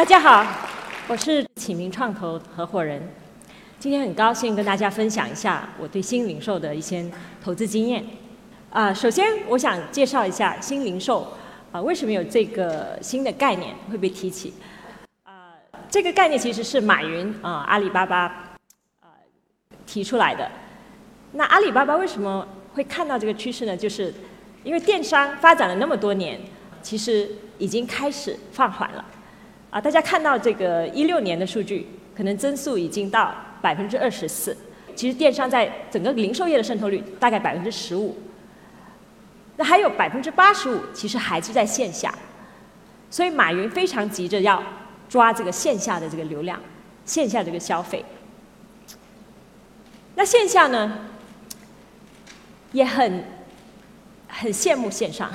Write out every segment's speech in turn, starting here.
大家好，我是启明创投合伙人。今天很高兴跟大家分享一下我对新零售的一些投资经验。啊，首先我想介绍一下新零售啊，为什么有这个新的概念会被提起？啊，这个概念其实是马云啊，阿里巴巴啊提出来的。那阿里巴巴为什么会看到这个趋势呢？就是因为电商发展了那么多年，其实已经开始放缓了。啊，大家看到这个一六年的数据，可能增速已经到百分之二十四。其实电商在整个零售业的渗透率大概百分之十五。那还有百分之八十五，其实还是在线下。所以马云非常急着要抓这个线下的这个流量，线下这个消费。那线下呢，也很很羡慕线上。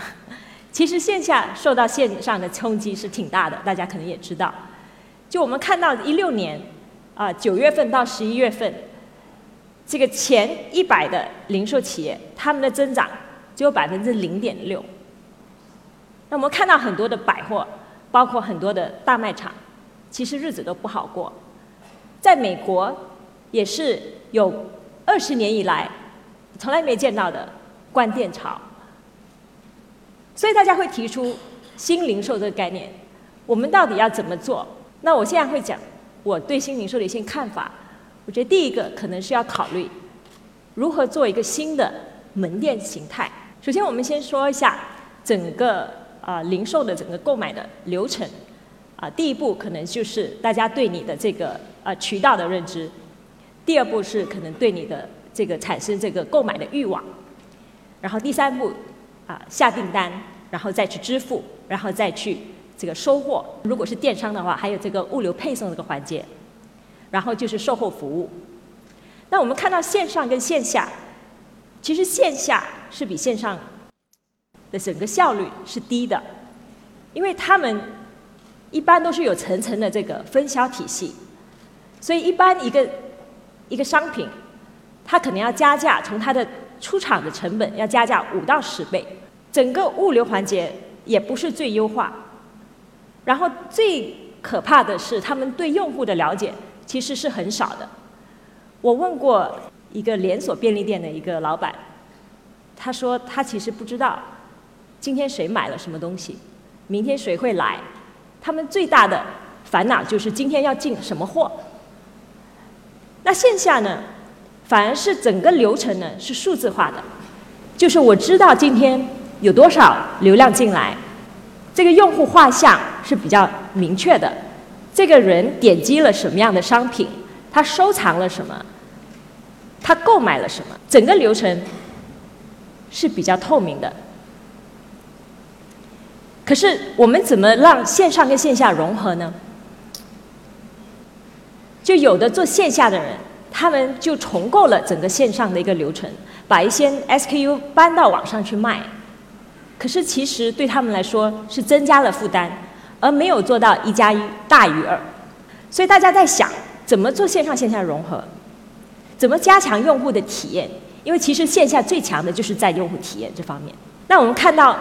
其实线下受到线上的冲击是挺大的，大家可能也知道。就我们看到一六年啊九月份到十一月份，这个前一百的零售企业，他们的增长只有百分之零点六。那我们看到很多的百货，包括很多的大卖场，其实日子都不好过。在美国，也是有二十年以来从来没见到的关店潮。所以大家会提出新零售这个概念，我们到底要怎么做？那我现在会讲我对新零售的一些看法。我觉得第一个可能是要考虑如何做一个新的门店形态。首先，我们先说一下整个啊零售的整个购买的流程。啊，第一步可能就是大家对你的这个呃渠道的认知，第二步是可能对你的这个产生这个购买的欲望，然后第三步。啊，下订单，然后再去支付，然后再去这个收货。如果是电商的话，还有这个物流配送这个环节，然后就是售后服务。那我们看到线上跟线下，其实线下是比线上的整个效率是低的，因为他们一般都是有层层的这个分销体系，所以一般一个一个商品，它可能要加价，从它的出厂的成本要加价五到十倍，整个物流环节也不是最优化，然后最可怕的是他们对用户的了解其实是很少的。我问过一个连锁便利店的一个老板，他说他其实不知道今天谁买了什么东西，明天谁会来，他们最大的烦恼就是今天要进什么货。那线下呢？反而是整个流程呢是数字化的，就是我知道今天有多少流量进来，这个用户画像是比较明确的，这个人点击了什么样的商品，他收藏了什么，他购买了什么，整个流程是比较透明的。可是我们怎么让线上跟线下融合呢？就有的做线下的人。他们就重构了整个线上的一个流程，把一些 SKU 搬到网上去卖。可是其实对他们来说是增加了负担，而没有做到一加一大于二。所以大家在想，怎么做线上线下融合？怎么加强用户的体验？因为其实线下最强的就是在用户体验这方面。那我们看到，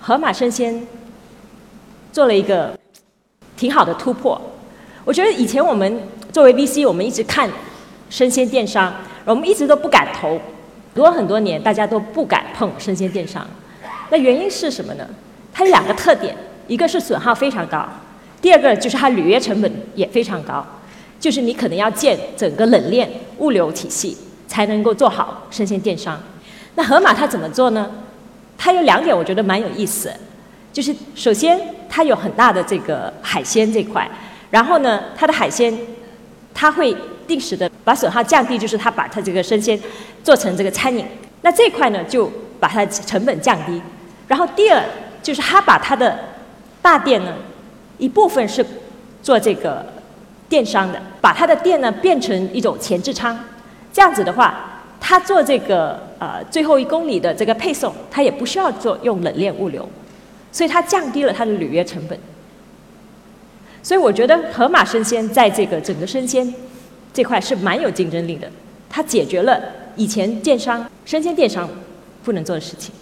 盒马生鲜做了一个挺好的突破。我觉得以前我们作为 VC，我们一直看。生鲜电商，我们一直都不敢投，多很多年大家都不敢碰生鲜电商。那原因是什么呢？它有两个特点，一个是损耗非常高，第二个就是它履约成本也非常高，就是你可能要建整个冷链物流体系才能够做好生鲜电商。那盒马它怎么做呢？它有两点我觉得蛮有意思，就是首先它有很大的这个海鲜这块，然后呢它的海鲜它会。定时的把损耗降低，就是他把他这个生鲜做成这个餐饮，那这块呢就把它成本降低。然后第二就是他把他的大店呢一部分是做这个电商的，把他的店呢变成一种前置仓，这样子的话，他做这个呃最后一公里的这个配送，他也不需要做用冷链物流，所以它降低了它的履约成本。所以我觉得盒马生鲜在这个整个生鲜。这块是蛮有竞争力的，它解决了以前电商生鲜电商不能做的事情。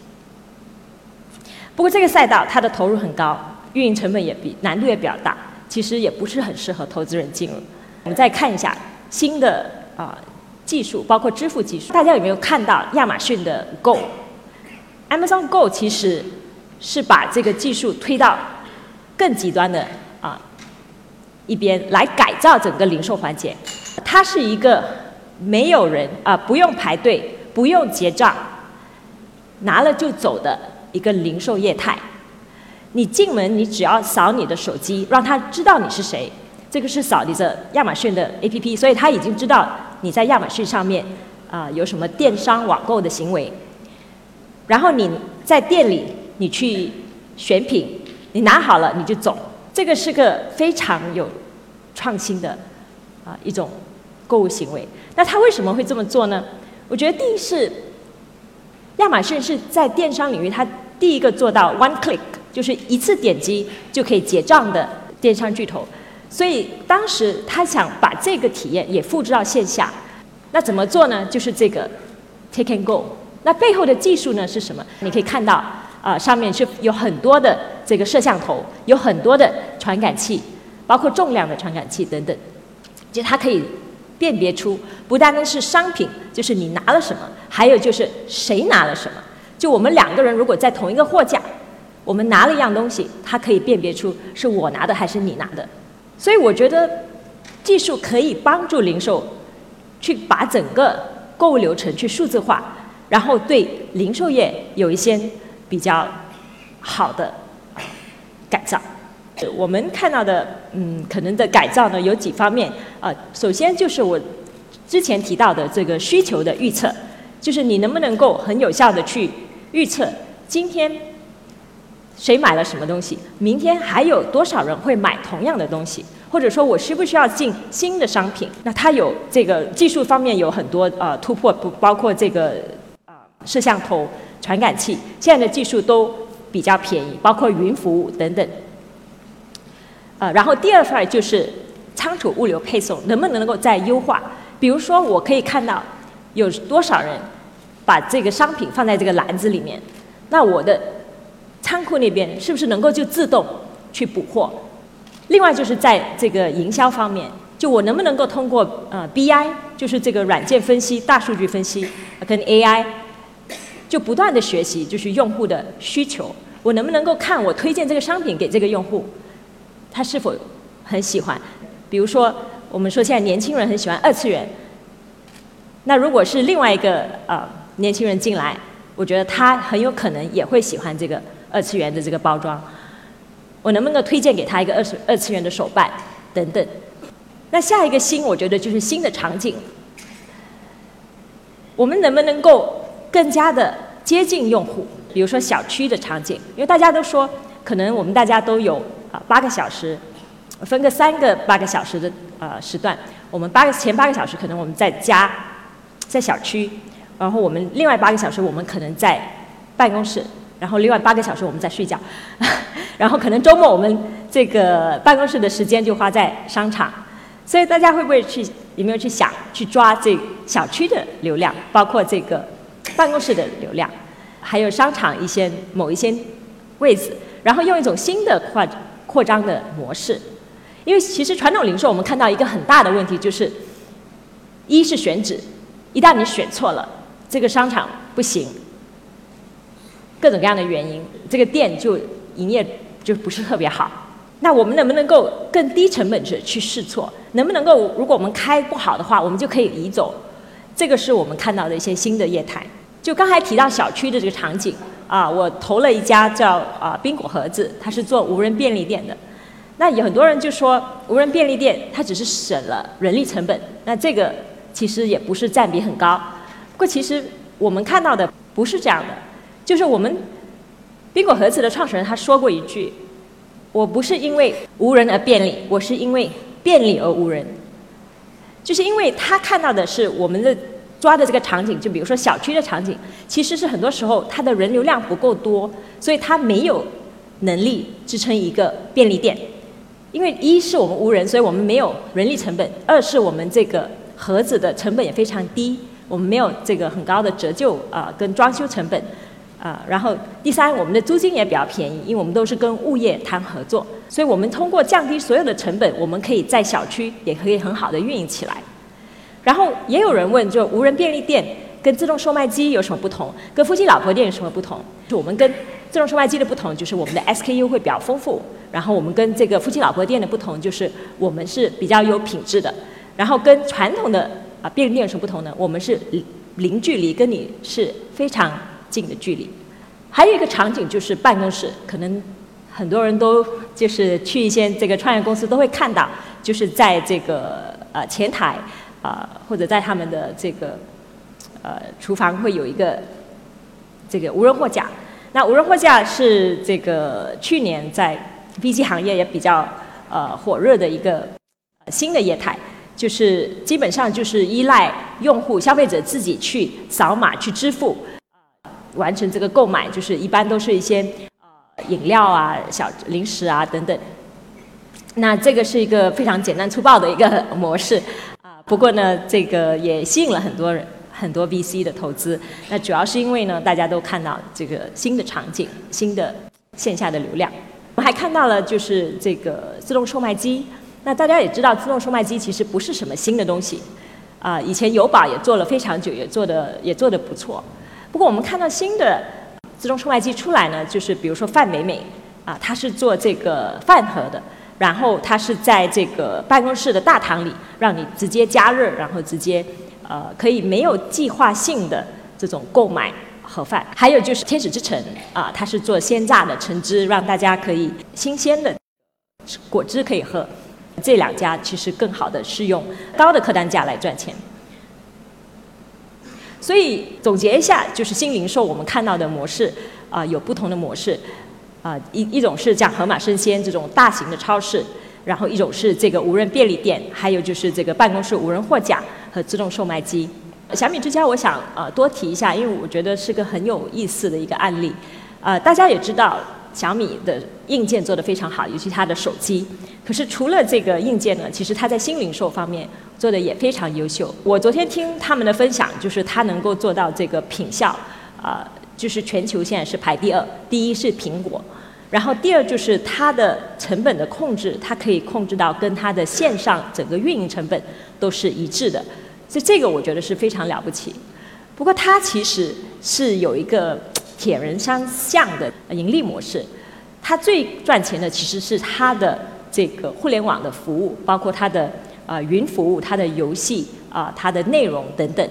不过这个赛道它的投入很高，运营成本也比难度也比较大，其实也不是很适合投资人进入。我们再看一下新的啊技术，包括支付技术，大家有没有看到亚马逊的 Go？Amazon Go 其实是把这个技术推到更极端的啊一边来改造整个零售环节。它是一个没有人啊不用排队、不用结账，拿了就走的一个零售业态。你进门，你只要扫你的手机，让他知道你是谁。这个是扫你的亚马逊的 APP，所以他已经知道你在亚马逊上面啊有什么电商网购的行为。然后你在店里，你去选品，你拿好了你就走。这个是个非常有创新的啊一种购物行为。那他为什么会这么做呢？我觉得第一是亚马逊是在电商领域，它第一个做到 one click。就是一次点击就可以结账的电商巨头，所以当时他想把这个体验也复制到线下，那怎么做呢？就是这个 Take and Go。那背后的技术呢是什么？你可以看到啊，上面是有很多的这个摄像头，有很多的传感器，包括重量的传感器等等，就它可以辨别出不单单是商品，就是你拿了什么，还有就是谁拿了什么。就我们两个人如果在同一个货架。我们拿了一样东西，它可以辨别出是我拿的还是你拿的，所以我觉得技术可以帮助零售去把整个购物流程去数字化，然后对零售业有一些比较好的改造。我们看到的，嗯，可能的改造呢有几方面啊，首先就是我之前提到的这个需求的预测，就是你能不能够很有效的去预测今天。谁买了什么东西？明天还有多少人会买同样的东西？或者说我需不需要进新的商品？那它有这个技术方面有很多呃突破，不包括这个啊摄像头、传感器，现在的技术都比较便宜，包括云服务等等。呃，然后第二块就是仓储物流配送能不能能够再优化？比如说我可以看到有多少人把这个商品放在这个篮子里面，那我的。仓库那边是不是能够就自动去补货？另外就是在这个营销方面，就我能不能够通过呃 BI，就是这个软件分析、大数据分析跟 AI，就不断的学习，就是用户的需求，我能不能够看我推荐这个商品给这个用户，他是否很喜欢？比如说我们说现在年轻人很喜欢二次元，那如果是另外一个呃年轻人进来，我觉得他很有可能也会喜欢这个。二次元的这个包装，我能不能推荐给他一个二次二次元的手办等等？那下一个新，我觉得就是新的场景。我们能不能够更加的接近用户？比如说小区的场景，因为大家都说，可能我们大家都有八个小时，分个三个八个小时的呃时段，我们八个前八个小时可能我们在家，在小区，然后我们另外八个小时我们可能在办公室。然后另外八个小时我们在睡觉，然后可能周末我们这个办公室的时间就花在商场，所以大家会不会去有没有去想去抓这小区的流量，包括这个办公室的流量，还有商场一些某一些位置，然后用一种新的扩扩张的模式，因为其实传统零售我们看到一个很大的问题就是，一是选址，一旦你选错了，这个商场不行。各种各样的原因，这个店就营业就不是特别好。那我们能不能够更低成本的去试错？能不能够，如果我们开不好的话，我们就可以移走？这个是我们看到的一些新的业态。就刚才提到小区的这个场景啊，我投了一家叫啊冰果盒子，它是做无人便利店的。那有很多人就说，无人便利店它只是省了人力成本，那这个其实也不是占比很高。不过其实我们看到的不是这样的。就是我们冰果盒子的创始人他说过一句：“我不是因为无人而便利，我是因为便利而无人。”就是因为他看到的是我们的抓的这个场景，就比如说小区的场景，其实是很多时候它的人流量不够多，所以它没有能力支撑一个便利店。因为一是我们无人，所以我们没有人力成本；二是我们这个盒子的成本也非常低，我们没有这个很高的折旧啊跟装修成本。啊，然后第三，我们的租金也比较便宜，因为我们都是跟物业谈合作，所以我们通过降低所有的成本，我们可以在小区也可以很好的运营起来。然后也有人问，就无人便利店跟自动售卖机有什么不同？跟夫妻老婆店有什么不同？就我们跟自动售卖机的不同，就是我们的 SKU 会比较丰富。然后我们跟这个夫妻老婆店的不同，就是我们是比较有品质的。然后跟传统的啊便利店有什么不同呢？我们是零距离，跟你是非常近的距离。还有一个场景就是办公室，可能很多人都就是去一些这个创业公司都会看到，就是在这个呃前台。啊，或者在他们的这个呃厨房会有一个这个无人货架。那无人货架是这个去年在 VC 行业也比较呃火热的一个新的业态，就是基本上就是依赖用户消费者自己去扫码去支付，完成这个购买，就是一般都是一些呃饮料啊、小零食啊等等。那这个是一个非常简单粗暴的一个模式。不过呢，这个也吸引了很多人、很多 VC 的投资。那主要是因为呢，大家都看到这个新的场景、新的线下的流量。我们还看到了就是这个自动售卖机。那大家也知道，自动售卖机其实不是什么新的东西，啊，以前友宝也做了非常久，也做的也做的不错。不过我们看到新的自动售卖机出来呢，就是比如说范美美，啊，它是做这个饭盒的。然后它是在这个办公室的大堂里，让你直接加热，然后直接，呃，可以没有计划性的这种购买盒饭。还有就是天使之城啊，它是做鲜榨的橙汁，让大家可以新鲜的果汁可以喝。这两家其实更好的是用高的客单价来赚钱。所以总结一下，就是新零售我们看到的模式啊，有不同的模式。啊，一一种是像盒马生鲜这种大型的超市，然后一种是这个无人便利店，还有就是这个办公室无人货架和自动售卖机。小米之家，我想呃多提一下，因为我觉得是个很有意思的一个案例。呃，大家也知道小米的硬件做得非常好，尤其它的手机。可是除了这个硬件呢，其实它在新零售方面做的也非常优秀。我昨天听他们的分享，就是它能够做到这个品效，啊。就是全球现在是排第二，第一是苹果，然后第二就是它的成本的控制，它可以控制到跟它的线上整个运营成本都是一致的，所以这个我觉得是非常了不起。不过它其实是有一个铁人三项的盈利模式，它最赚钱的其实是它的这个互联网的服务，包括它的啊云服务、它的游戏啊、它的内容等等。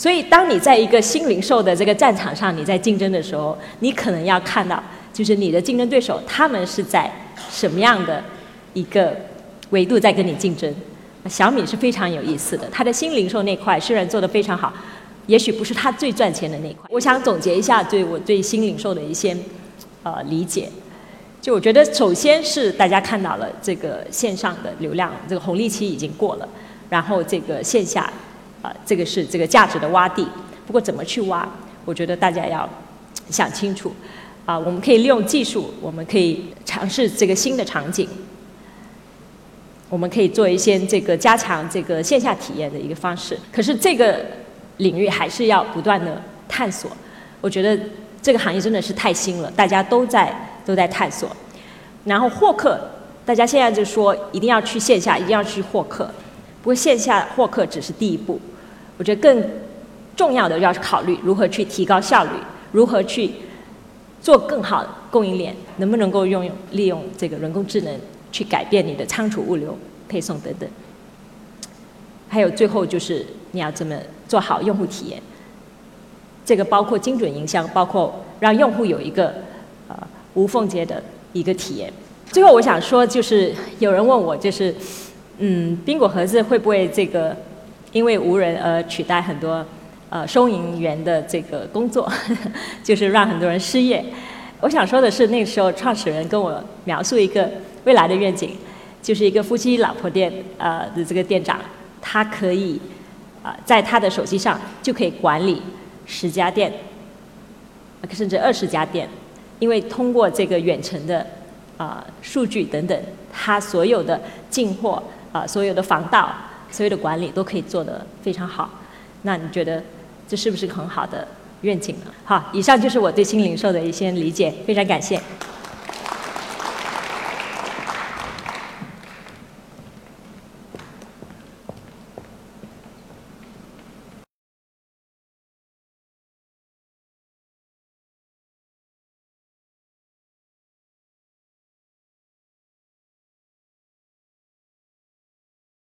所以，当你在一个新零售的这个战场上，你在竞争的时候，你可能要看到，就是你的竞争对手他们是在什么样的一个维度在跟你竞争。小米是非常有意思的，它的新零售那块虽然做得非常好，也许不是它最赚钱的那块。我想总结一下对我对新零售的一些呃理解，就我觉得首先是大家看到了这个线上的流量这个红利期已经过了，然后这个线下。啊，这个是这个价值的洼地，不过怎么去挖，我觉得大家要想清楚。啊，我们可以利用技术，我们可以尝试这个新的场景，我们可以做一些这个加强这个线下体验的一个方式。可是这个领域还是要不断的探索。我觉得这个行业真的是太新了，大家都在都在探索。然后获客，大家现在就说一定要去线下，一定要去获客。不过线下获客只是第一步。我觉得更重要的要考虑如何去提高效率，如何去做更好的供应链，能不能够用利用这个人工智能去改变你的仓储、物流、配送等等。还有最后就是你要怎么做好用户体验，这个包括精准营销，包括让用户有一个呃无缝接的一个体验。最后我想说，就是有人问我，就是嗯，宾果盒子会不会这个？因为无人而取代很多呃收银员的这个工作，就是让很多人失业。我想说的是，那时候创始人跟我描述一个未来的愿景，就是一个夫妻老婆店呃的这个店长，他可以啊在他的手机上就可以管理十家店，甚至二十家店，因为通过这个远程的啊数据等等，他所有的进货啊所有的防盗。所有的管理都可以做得非常好，那你觉得这是不是很好的愿景呢？好，以上就是我对新零售的一些理解，非常感谢。